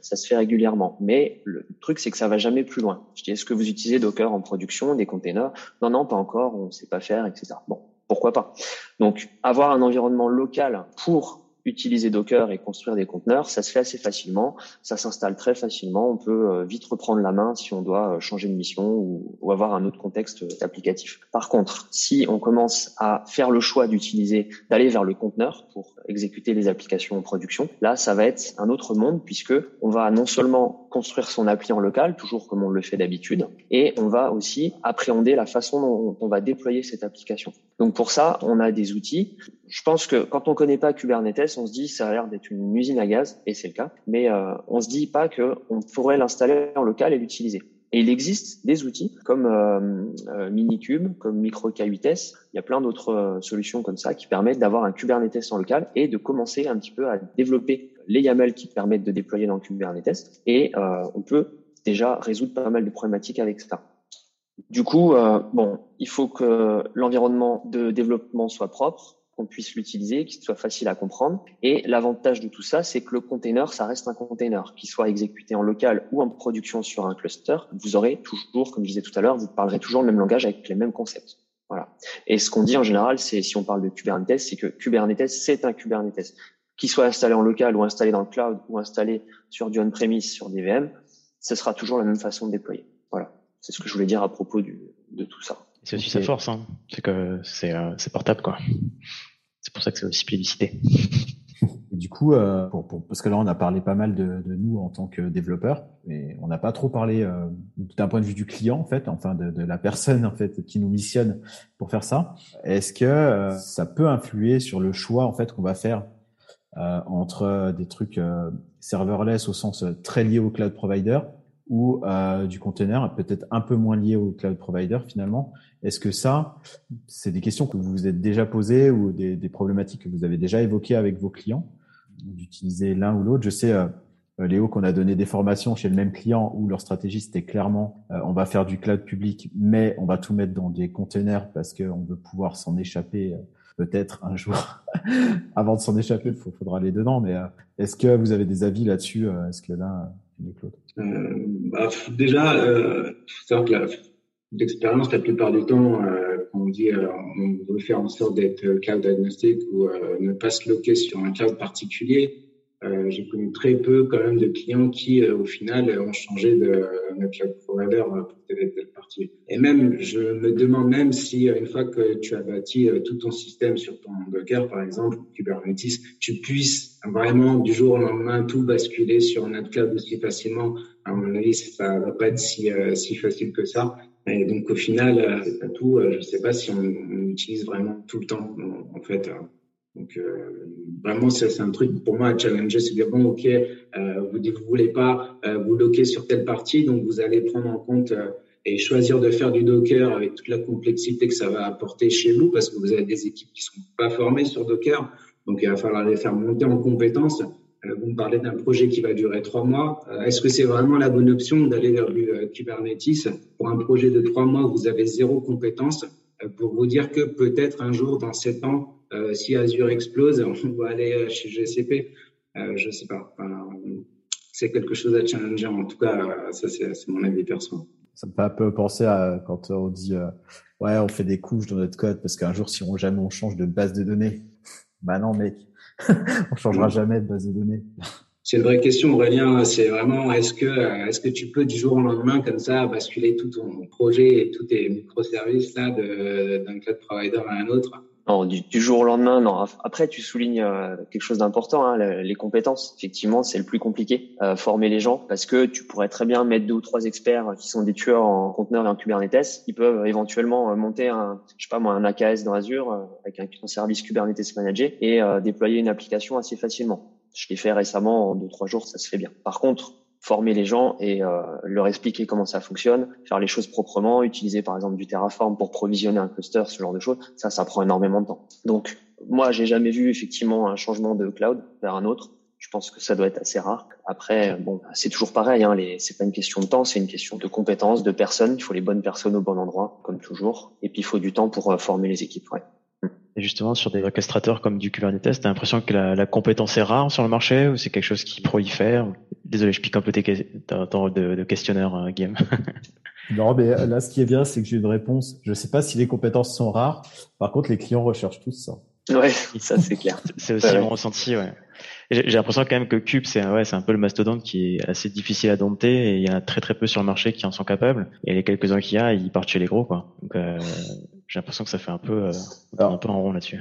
Ça se fait régulièrement. Mais le truc, c'est que ça va jamais plus loin. Je dis, est-ce que vous utilisez Docker en production, des containers? Non, non, pas encore, on ne sait pas faire, etc. Bon, pourquoi pas? Donc, avoir un environnement local pour utiliser Docker et construire des conteneurs, ça se fait assez facilement, ça s'installe très facilement, on peut euh, vite reprendre la main si on doit euh, changer de mission ou, avoir un autre contexte applicatif. Par contre, si on commence à faire le choix d'utiliser, d'aller vers le conteneur pour exécuter les applications en production, là, ça va être un autre monde puisque on va non seulement construire son appli en local, toujours comme on le fait d'habitude, et on va aussi appréhender la façon dont on va déployer cette application. Donc pour ça, on a des outils. Je pense que quand on connaît pas Kubernetes, on se dit ça a l'air d'être une usine à gaz, et c'est le cas, mais euh, on se dit pas que on pourrait l'installer en local et l'utiliser. Et il existe des outils comme euh, euh Minikube, comme MicroK8s. Il y a plein d'autres euh, solutions comme ça qui permettent d'avoir un Kubernetes en local et de commencer un petit peu à développer les YAML qui permettent de déployer dans Kubernetes. Et euh, on peut déjà résoudre pas mal de problématiques avec ça. Du coup, euh, bon, il faut que l'environnement de développement soit propre, qu'on puisse l'utiliser, qu'il soit facile à comprendre. Et l'avantage de tout ça, c'est que le container, ça reste un container, qu'il soit exécuté en local ou en production sur un cluster. Vous aurez toujours, comme je disais tout à l'heure, vous parlerez toujours le même langage avec les mêmes concepts. Voilà. Et ce qu'on dit en général, c'est si on parle de Kubernetes, c'est que Kubernetes, c'est un Kubernetes. Qu'il soit installé en local ou installé dans le cloud ou installé sur du on-premise, sur des VM, ce sera toujours la même façon de déployer. Voilà. C'est ce que je voulais dire à propos du, de tout ça. C'est aussi sa force, hein. c'est que c'est euh, portable, quoi. C'est pour ça que c'est aussi plébiscité. Et du coup, euh, pour, pour, parce que là, on a parlé pas mal de, de nous en tant que développeurs, mais on n'a pas trop parlé euh, d'un point de vue du client, en fait, enfin de, de, la personne en fait qui nous missionne pour faire ça. Est-ce que euh, ça peut influer sur le choix en fait qu'on va faire entre des trucs serverless au sens très lié au cloud provider ou euh, du container, peut-être un peu moins lié au cloud provider finalement. Est-ce que ça, c'est des questions que vous vous êtes déjà posées ou des, problématiques que vous avez déjà évoquées avec vos clients? D'utiliser l'un ou l'autre Je sais, euh, Léo, qu'on a donné des formations chez le même client où leur stratégie c'était clairement euh, on va faire du cloud public, mais on va tout mettre dans des containers parce qu'on veut pouvoir s'en échapper euh, peut-être un jour. Avant de s'en échapper, il faudra aller dedans. Mais est-ce que vous avez des avis là-dessus Est-ce que là euh, bah, Déjà, euh, que l'expérience, la plupart du temps, euh, on dit euh, on veut faire en sorte d'être cloud agnostique ou euh, ne pas se loquer sur un cloud particulier, euh, j'ai connu très peu quand même de clients qui, euh, au final, ont changé de, de cloud provider pour telle telle partie. Et même, je me demande même si une fois que tu as bâti tout ton système sur ton Docker, par exemple, Kubernetes, tu puisses vraiment du jour au lendemain tout basculer sur un cloud aussi facilement. À mon avis, ça va pas être si, si facile que ça. Et donc, au final, tout. Je sais pas si on, on, utilise vraiment tout le temps, en fait. Donc euh, vraiment, c'est un truc pour moi à challenger, c'est dire bon, ok, euh, vous vous voulez pas euh, vous docker sur telle partie, donc vous allez prendre en compte euh, et choisir de faire du Docker avec toute la complexité que ça va apporter chez vous, parce que vous avez des équipes qui sont pas formées sur Docker, donc il va falloir les faire monter en compétences. Euh, vous me parlez d'un projet qui va durer trois mois. Est-ce que c'est vraiment la bonne option d'aller vers du Kubernetes? Pour un projet de trois mois où vous avez zéro compétence pour vous dire que peut-être un jour, dans sept ans, euh, si Azure explose, on va aller euh, chez GCP. Euh, je sais pas. c'est quelque chose à challenger. En tout cas, ça c'est mon avis perso. Ça me fait un peu penser à quand on dit ouais, on fait des couches dans notre code parce qu'un jour, si on jamais on change de base de données, bah non mec, on changera jamais de base de données. C'est une vraie question, Aurélien. C'est vraiment, est-ce que, est-ce que tu peux du jour au lendemain, comme ça, basculer tout ton projet et tous tes microservices là d'un cloud provider à un autre? Non, du, jour au lendemain, non. Après, tu soulignes euh, quelque chose d'important, hein, les compétences. Effectivement, c'est le plus compliqué, euh, former les gens, parce que tu pourrais très bien mettre deux ou trois experts qui sont des tueurs en conteneur et en Kubernetes. Ils peuvent éventuellement monter un, je sais pas moi, un AKS dans Azure avec un, service Kubernetes manager et déployer une application assez facilement. Je l'ai fait récemment en deux trois jours, ça se fait bien. Par contre, former les gens et euh, leur expliquer comment ça fonctionne, faire les choses proprement, utiliser par exemple du Terraform pour provisionner un cluster, ce genre de choses, ça, ça prend énormément de temps. Donc, moi, j'ai jamais vu effectivement un changement de cloud vers un autre. Je pense que ça doit être assez rare. Après, bon, c'est toujours pareil. Hein, les, c'est pas une question de temps, c'est une question de compétences, de personnes. Il faut les bonnes personnes au bon endroit, comme toujours. Et puis, il faut du temps pour euh, former les équipes. Ouais. Et justement, sur des orchestrateurs comme du Kubernetes, t'as l'impression que la, la, compétence est rare sur le marché ou c'est quelque chose qui prolifère Désolé, je pique un peu tes, ton rôle de, de questionneur, euh, Guillaume. non, mais euh, là, ce qui est bien, c'est que j'ai une réponse. Je ne sais pas si les compétences sont rares. Par contre, les clients recherchent tous ça. Ouais, ça c'est clair. C'est aussi mon ressenti, ouais. J'ai l'impression quand même que Cube, c'est ouais, c'est un peu le mastodonte qui est assez difficile à dompter et il y en a très très peu sur le marché qui en sont capables. Et les quelques-uns qu'il y a, ils partent chez les gros, quoi. Donc euh, j'ai l'impression que ça fait un peu euh, un peu en rond là-dessus.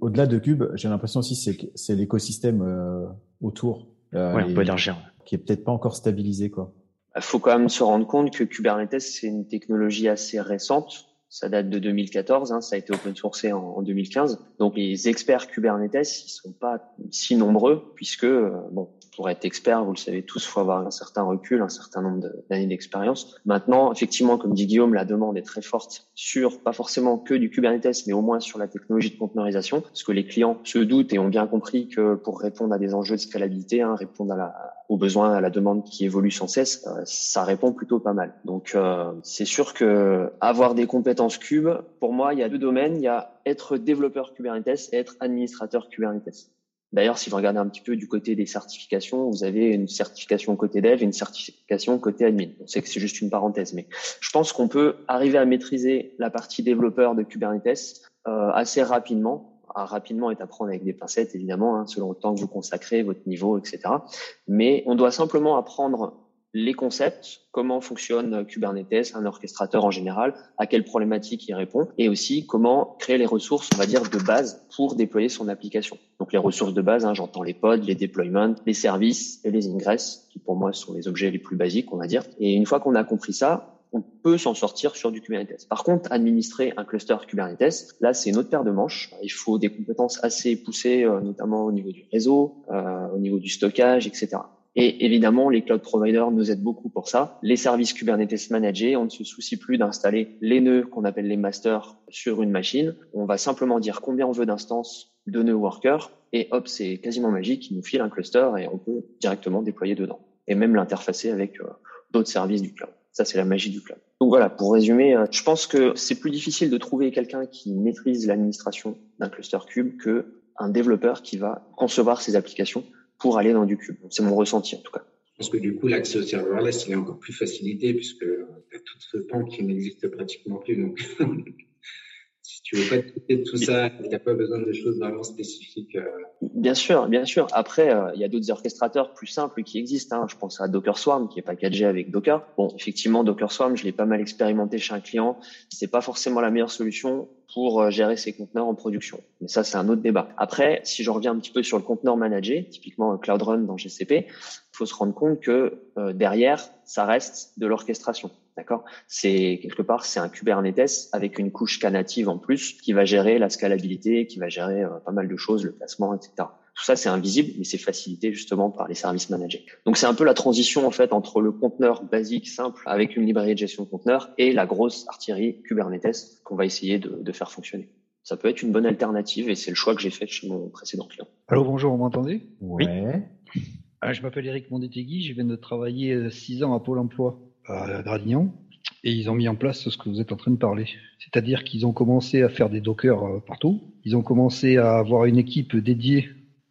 Au-delà de Cube, j'ai l'impression aussi c'est c'est l'écosystème euh, autour. Euh, ouais, on peut élargir. Qui est peut-être pas encore stabilisé, quoi. Il faut quand même se rendre compte que Kubernetes c'est une technologie assez récente ça date de 2014, hein, ça a été open sourcé en, en, 2015. Donc les experts Kubernetes, ils sont pas si nombreux puisque euh, bon, pour être expert, vous le savez tous, faut avoir un certain recul, un certain nombre d'années d'expérience. Maintenant, effectivement, comme dit Guillaume, la demande est très forte sur pas forcément que du Kubernetes, mais au moins sur la technologie de conteneurisation, parce que les clients se doutent et ont bien compris que pour répondre à des enjeux de scalabilité, hein, répondre à la, aux besoins, à la demande qui évolue sans cesse, euh, ça répond plutôt pas mal. Donc, euh, c'est sûr que avoir des compétences cube, pour moi, il y a deux domaines. Il y a être développeur Kubernetes et être administrateur Kubernetes. D'ailleurs, si vous regardez un petit peu du côté des certifications, vous avez une certification côté dev et une certification côté admin. On sait que c'est juste une parenthèse, mais je pense qu'on peut arriver à maîtriser la partie développeur de Kubernetes euh, assez rapidement. Rapidement est à prendre avec des pincettes, évidemment, hein, selon le temps que vous consacrez, votre niveau, etc. Mais on doit simplement apprendre les concepts, comment fonctionne Kubernetes, un orchestrateur en général, à quelles problématiques il répond, et aussi comment créer les ressources, on va dire, de base pour déployer son application. Donc les ressources de base, hein, j'entends les pods, les deployments, les services et les ingress, qui pour moi sont les objets les plus basiques, on va dire. Et une fois qu'on a compris ça, on peut s'en sortir sur du Kubernetes. Par contre, administrer un cluster Kubernetes, là, c'est une autre paire de manches. Il faut des compétences assez poussées, euh, notamment au niveau du réseau, euh, au niveau du stockage, etc. Et évidemment, les cloud providers nous aident beaucoup pour ça. Les services Kubernetes managés, on ne se soucie plus d'installer les nœuds qu'on appelle les masters sur une machine. On va simplement dire combien on veut d'instances de nœuds workers et hop, c'est quasiment magique. Il nous file un cluster et on peut directement déployer dedans et même l'interfacer avec euh, d'autres services du cloud. Ça, c'est la magie du cloud. Donc voilà, pour résumer, euh, je pense que c'est plus difficile de trouver quelqu'un qui maîtrise l'administration d'un cluster cube que un développeur qui va concevoir ses applications aller dans du cube. C'est mon ressenti en tout cas. Je pense que du coup, l'accès au serverless, il est encore plus facilité puisque tu as tout ce temps qui n'existe pratiquement plus. Donc, tu veux pas traiter tout ça, tu n'as pas beson de choses vraiment spécifiques. Euh. Bien sûr, bien sûr. Après, euh, il y a d'autres orchestrateurs plus simples qui existent. Hein. Je pense à Docker Swarm qui est packagé avec Docker. Bon, effectivement, Docker Swarm, je l'ai pas mal expérimenté chez un client. C'est pas forcément la meilleure solution pour euh, gérer ses conteneurs en production. Mais ça, c'est un autre débat. Après, si je reviens un petit peu sur le conteneur managé, typiquement Cloud Run dans GCP, il faut se rendre compte que derrière, ça reste de l'orchestration. D'accord? C'est quelque part, c'est un Kubernetes avec une couche Knative en plus qui va gérer la scalabilité, qui va gérer euh, pas mal de choses, le placement, etc. Tout ça, c'est invisible, mais c'est facilité justement par les services managés. Donc, c'est un peu la transition en fait entre le conteneur basique simple avec une librairie de gestion de conteneur et la grosse artillerie Kubernetes qu'on va essayer de, de faire fonctionner ça peut être une bonne alternative et c'est le choix que j'ai fait chez mon précédent client. Allô, bonjour, vous m'entendez? Oui. Ah, je m'appelle Eric Mondetegui, je viens de travailler euh, six ans à Pôle emploi à Gradignan et ils ont mis en place ce que vous êtes en train de parler. C'est-à-dire qu'ils ont commencé à faire des Docker euh, partout. Ils ont commencé à avoir une équipe dédiée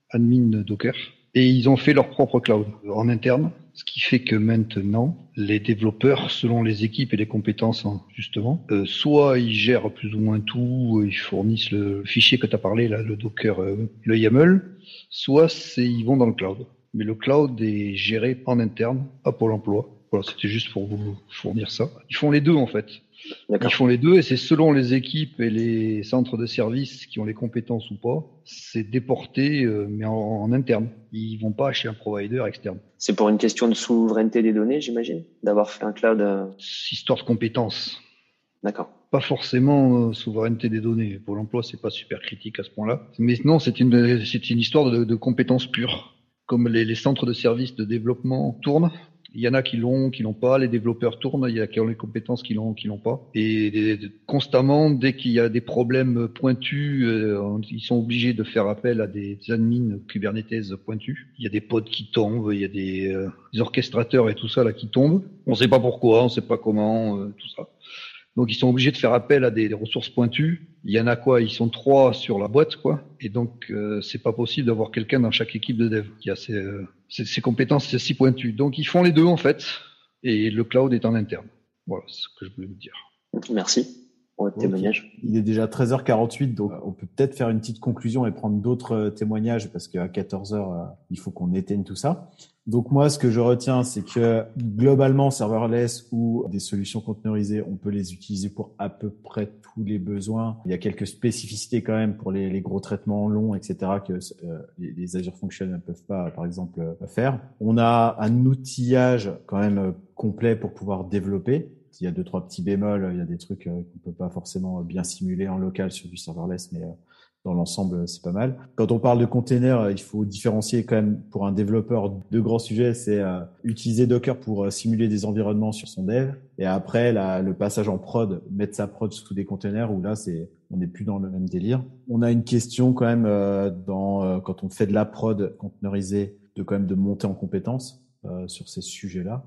admin Docker et ils ont fait leur propre cloud en interne. Ce qui fait que maintenant, les développeurs, selon les équipes et les compétences, hein, justement, euh, soit ils gèrent plus ou moins tout, ils fournissent le fichier que tu as parlé, là, le Docker, euh, le YAML, soit ils vont dans le cloud. Mais le cloud est géré en interne à Pôle emploi. Voilà, c'était juste pour vous fournir ça. Ils font les deux en fait. Ils font les deux et c'est selon les équipes et les centres de services qui ont les compétences ou pas, c'est déporté euh, mais en, interne. Ils vont pas chez un provider externe. C'est pour une question de souveraineté des données, j'imagine, d'avoir fait un cloud. Euh, histoire de compétences. D'accord. Pas forcément euh, souveraineté des données. Pour l'emploi, c'est pas super critique à ce point-là. Mais non, c'est une c'est une histoire de, de compétences pures. Comme les, les centres de services de développement tournent, il y en a qui l'ont, qui l'ont pas. Les développeurs tournent. Il y a qui ont les compétences qui l'ont, qui l'ont pas. Et constamment, dès qu'il y a des problèmes pointus, euh, ils sont obligés de faire appel à des admins Kubernetes pointus. Il y a des pods qui tombent. Il y a des, euh, orchestrateurs et tout ça là qui tombent. On ne sait pas pourquoi, on ne sait pas comment, euh, tout ça. Donc ils sont obligés de faire appel à des, ressources pointues. Il y en a quoi? Ils sont trois sur la boîte, quoi. Et donc euh, c'est pas possible d'avoir quelqu'un dans chaque équipe de dev qui a ces, euh, ces, compétences si pointues. Donc ils font les deux en fait, et le cloud est en interne. Voilà, ce que je voulais vous dire. Merci pour votre témoignage. Il est déjà 13h48, donc on peut peut-être faire une petite conclusion et prendre d'autres euh, témoignages parce qu'à 14h, il faut qu'on éteigne tout ça. Donc moi, ce que je retiens, c'est que globalement, serverless ou des solutions conteneurisées, on peut les utiliser pour à peu près tous les besoins. Il y a quelques spécificités quand même pour les, gros traitements longs, etc., que euh, les, Azure Functions ne peuvent pas, par exemple, euh, faire. On a un outillage quand même euh, complet pour pouvoir développer. Il y a deux trois petits bémols, il y a des trucs qu'on peut pas forcément bien simuler en local sur du serverless, mais dans l'ensemble, c'est pas mal. Quand on parle de containers, il faut différencier quand même pour un développeur deux grands sujets. C'est euh, utiliser Docker pour euh, simuler des environnements sur son dev, et après le passage en prod, mettre sa prod sous des containers où là c'est on n'est plus dans le même délire. On a une question quand même euh, dans quand on fait de la prod containerisée, de quand même de monter en compétences sur ces sujets-là,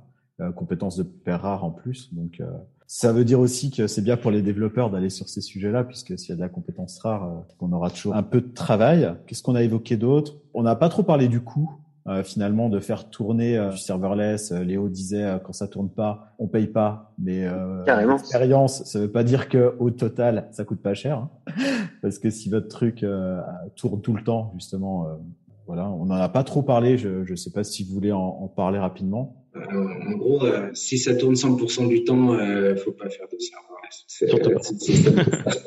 compétences de pair rare en plus. Donc ça veut dire aussi que c'est bien pour les développeurs d'aller sur ces sujets-là, puisque s'il y a de la compétence rare, euh, on aura toujours un peu de travail. Qu'est-ce qu'on a évoqué d'autre? On n'a pas trop parlé du coût. Euh, finalement de faire tourner euh, du serverless. Léo disait quand ça tourne pas, on paye pas, mais l'expérience, ça veut pas dire que au total ça coûte pas cher, hein. parce que si votre truc tourne tout le temps, justement, voilà, on n'en a pas trop parlé. Je ne sais pas si vous voulez en, en parler rapidement. Euh, en gros, euh, si ça tourne 100% du temps, euh, faut pas faire de serverless.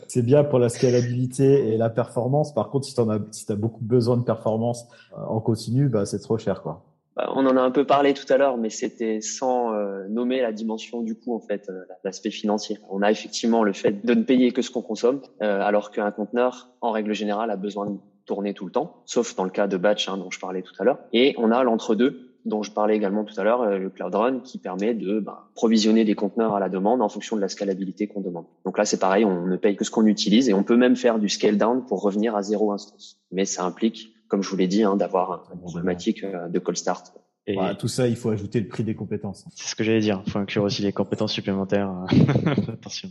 C'est bien pour la scalabilité et la performance. Par contre, si tu as, si as beaucoup besoin de performance en continu, bah, c'est trop cher. quoi. Bah, on en a un peu parlé tout à l'heure, mais c'était sans nommer la dimension du coût, en fait, l'aspect financier. On a effectivement le fait de ne payer que ce qu'on consomme, alors qu'un conteneur, en règle générale, a besoin de tourner tout le temps, sauf dans le cas de batch hein, dont je parlais tout à l'heure. Et on a l'entre-deux dont je parlais également tout à l'heure, euh, le Cloud Run, qui permet de bah, provisionner des conteneurs à la demande en fonction de la scalabilité qu'on demande. Donc là, c'est pareil, on ne paye que ce qu'on utilise et on peut même faire du scale down pour revenir à zéro instance. Mais ça implique, comme je vous l'ai dit, hein, d'avoir une problématique euh, de call start et tout ça, il faut ajouter le prix des compétences. C'est ce que j'allais dire. Il faut inclure aussi les compétences supplémentaires. Attention,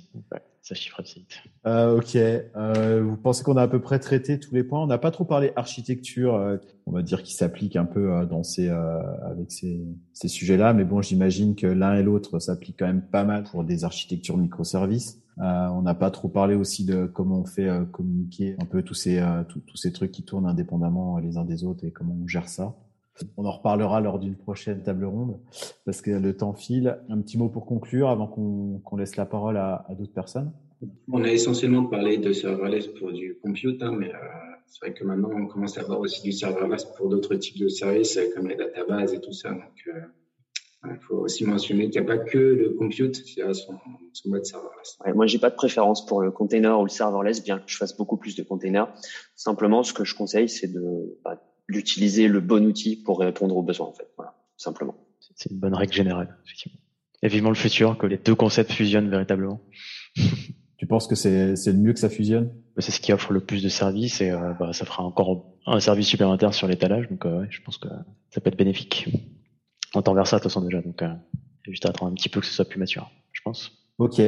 ça chiffre assez vite. Euh, ok. Euh, vous pensez qu'on a à peu près traité tous les points? On n'a pas trop parlé architecture, euh, on va dire, qui s'applique un peu euh, dans ces, euh, avec ces, ces sujets-là. Mais bon, j'imagine que l'un et l'autre s'appliquent quand même pas mal pour des architectures microservices. on n'a pas trop parlé aussi de comment on fait communiquer un peu tous ces, tous ces trucs qui tournent indépendamment les uns des autres et comment on gère ça. On en reparlera lors d'une prochaine table ronde parce que le temps file. Un petit mot pour conclure avant qu'on laisse la parole à, d'autres personnes. On a essentiellement parlé de serverless pour du compute, hein, mais euh, c'est vrai que maintenant on commence à avoir aussi du serverless pour d'autres types de services comme les databases et tout ça. Donc euh, il faut aussi mentionner qu'il n'y a pas que le compute qui a son, mode serverless. Ouais, moi, j'ai pas de préférence pour le container ou le serverless, bien que je fasse beaucoup plus de containers. Simplement, ce que je conseille, c'est de bah, d'utiliser le bon outil pour répondre aux besoins, en fait. Voilà, simplement. C'est une bonne règle générale, effectivement. Et vivement le futur, que les deux concepts fusionnent véritablement. tu penses que c'est le mieux que ça fusionne? C'est ce qui offre le plus de services et euh, bah, ça fera encore un service supplémentaire sur l'étalage. Donc, euh, ouais, je pense que ça peut être bénéfique. On tend vers ça, de toute façon, déjà. Donc, euh, juste à attendre un petit peu que ce soit plus mature, je pense. Ok.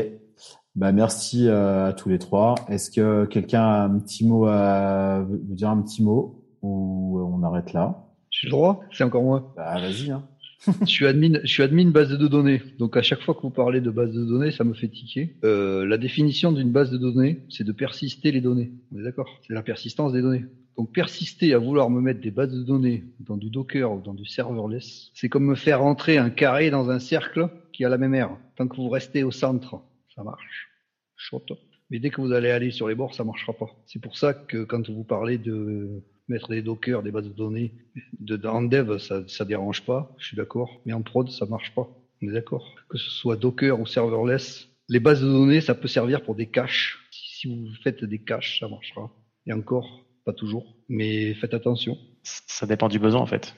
Bah, merci euh, à tous les trois. Est-ce que quelqu'un a un petit mot à vous dire un petit mot? Ou on arrête là J'ai le droit C'est encore moi Bah vas-y. Hein. je suis admin, je suis admin base de données. Donc à chaque fois que vous parlez de base de données, ça me fait tiquer. Euh, la définition d'une base de données, c'est de persister les données. On est d'accord? C'est la persistance des données. Donc persister à vouloir me mettre des bases de données dans du Docker ou dans du serverless, c'est comme me faire rentrer un carré dans un cercle qui a la même aire. Tant que vous restez au centre, ça marche. Shot. Mais dès que vous allez aller sur les bords, ça marchera pas. C'est pour ça que quand vous parlez de mettre des dockers, des bases de données, de, en dev, ça, ça dérange pas, je suis d'accord. Mais en prod, ça marche pas. On est d'accord. Que ce soit docker ou serverless, les bases de données, ça peut servir pour des caches. Si vous faites des caches, ça marchera. Et encore, pas toujours. Mais faites attention. Ça dépend du besoin, en fait.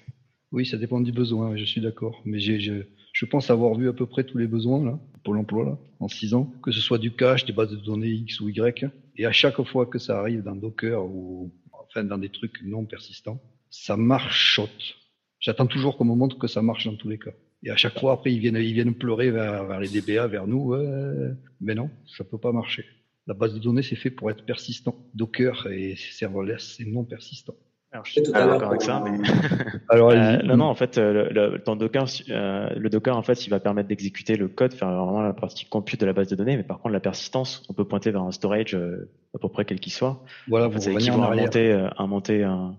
Oui, ça dépend du besoin, je suis d'accord. Mais j'ai, je, je pense avoir vu à peu près tous les besoins, là, pour l'emploi, là, en six ans. Que ce soit du cache, des bases de données X ou Y. Et à chaque fois que ça arrive dans Docker ou, dans des trucs non persistants, ça marche shot. J'attends toujours qu'on me montre que ça marche dans tous les cas. Et à chaque fois, après, ils viennent, ils viennent pleurer vers, vers les DBA, vers nous. mais non, ça peut pas marcher. La base de données, c'est fait pour être persistant. Docker et serverless, c'est non persistant. Alors, je suis tout à d'accord avec ça, mais Alors, euh, non, non, en fait, euh, le, le, dans Docker, euh, le Docker, en fait, il va permettre d'exécuter le code, faire vraiment la partie compute de la base de données, mais par contre, la persistance, on peut pointer vers un storage euh, à peu près quel qu'il soit. Voilà, vous c'est équivalent à monter, à monter un.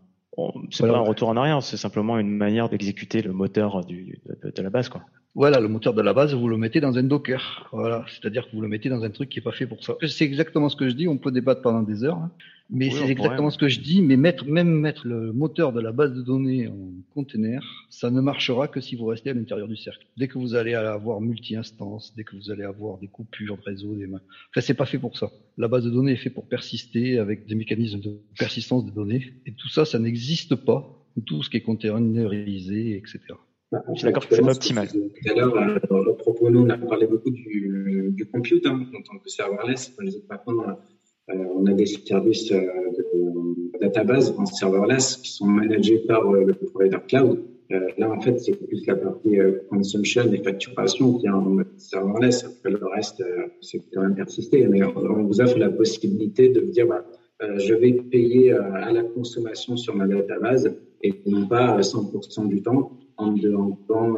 C'est pas un retour en arrière, c'est simplement une manière d'exécuter le moteur du, de, de, la base, quoi. Voilà, le moteur de la base, vous le mettez dans un Docker. Voilà, c'est-à-dire que vous le mettez dans un truc qui est pas fait pour ça. C'est exactement ce que je dis. On peut débattre pendant des heures. Hein. Mais c'est exactement ce que je dis. Mais mettre, même mettre le moteur de la base de données en container, ça ne marchera que si vous restez à l'intérieur du cercle. Dès que vous allez avoir multi-instances, dès que vous allez avoir des coupures de réseau, des mains. Enfin, c'est pas fait pour ça. La base de données est faite pour persister avec des mécanismes de persistance des données. Et tout ça, ça n'existe pas. Tout ce qui est containerisé, etc. Je suis d'accord que c'est pas optimal. Tout à l'heure, euh, propos, nous, on a parlé beaucoup du, du compute hein, en tant que serverless. Maintenant, euh, on a des services euh, de database en serverless qui sont managés par euh, le provider cloud. là, en fait, c'est plus la partie consumption et facturation qui est en mode serverless. Après, le reste, c'est quand même persisté. Mais on vous offre la possibilité de dire, bah, je vais payer à la consommation sur ma database et non pas 100% du temps en, en temps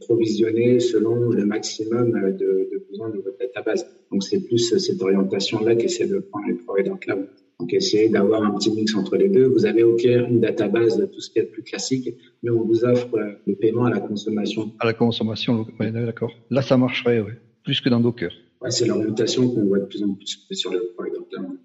provisionner selon le maximum de, de besoins de votre database. Donc, c'est plus cette orientation-là qu'essaie de prendre les providers cloud. Donc, essayez d'avoir un petit mix entre les deux. Vous avez OK une database, tout ce qui est plus classique, mais on vous offre le paiement à la consommation. À la consommation, d'accord. Là, ça marcherait, oui. Plus que dans Docker. Ouais, c'est l'orientation qu'on voit de plus en plus sur le provider cloud.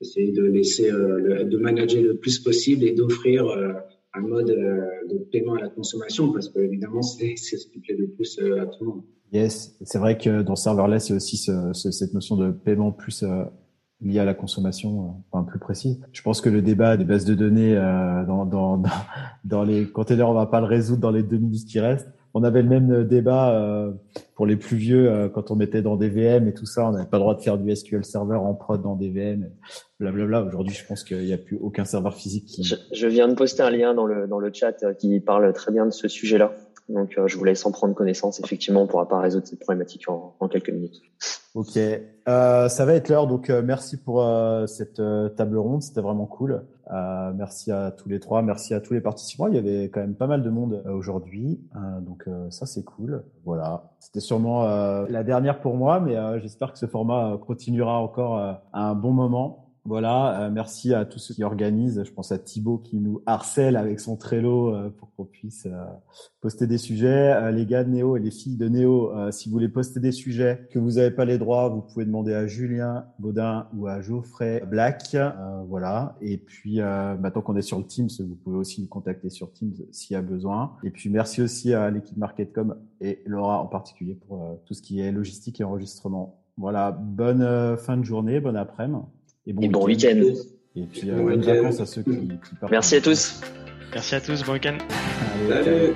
Essayer de laisser, euh, le, de manager le plus possible et d'offrir euh, un mode euh, de paiement à la consommation parce que évidemment c'est ce qui plaît le plus euh, à tout le monde. Yes, c'est vrai que dans serverless il y a aussi ce, ce, cette notion de paiement plus euh, lié à la consommation, enfin plus précis. Je pense que le débat des bases de données dans, dans, dans, dans les containers, on va pas le résoudre dans les deux minutes qui restent on avait le même débat euh, pour les plus vieux euh, quand on mettait dans des VM et tout ça. On n'avait pas le droit de faire du SQL Server en prod dans des VM, blablabla. Aujourd'hui, je pense qu'il n'y a plus aucun serveur physique qui. Je, viens de poster un lien dans le dans le chat euh, qui parle très bien de ce sujet-là. Donc, je vous laisse en prendre connaissance. Effectivement, on pourra pas résoudre cette problématique en, en quelques minutes. Ok, euh, ça va être l'heure. Donc, merci pour cette table ronde. C'était vraiment cool. Euh, merci à tous les trois, merci à tous les participants. Il y avait quand même pas mal de monde euh, aujourd'hui, euh, donc ça c'est cool. Voilà, c'était sûrement la dernière pour moi, mais j'espère que ce format continuera encore à un bon moment. Voilà, euh, merci à tous ceux qui organisent. Je pense à Thibaut qui nous harcèle avec son Trello euh, pour qu'on puisse euh, poster des sujets. les gars de Néo et les filles de Néo, si vous voulez poster des sujets que vous n'avez pas les droits, vous pouvez demander à Julien Baudin ou à Geoffrey Black. voilà. Et puis maintenant qu'on est sur le Teams, vous pouvez aussi nous contacter sur Teams s'il y a besoin. Et puis merci aussi à l'équipe Marketcom et Laura en particulier pour tout ce qui est logistique et enregistrement. Voilà, bonne fin de journée, bon après-midi. Et bon, week-end. et puis, euh, bonnes vacances à ceux qui, qui partent. Merci à tous. Merci à tous, bon week-end. Salut.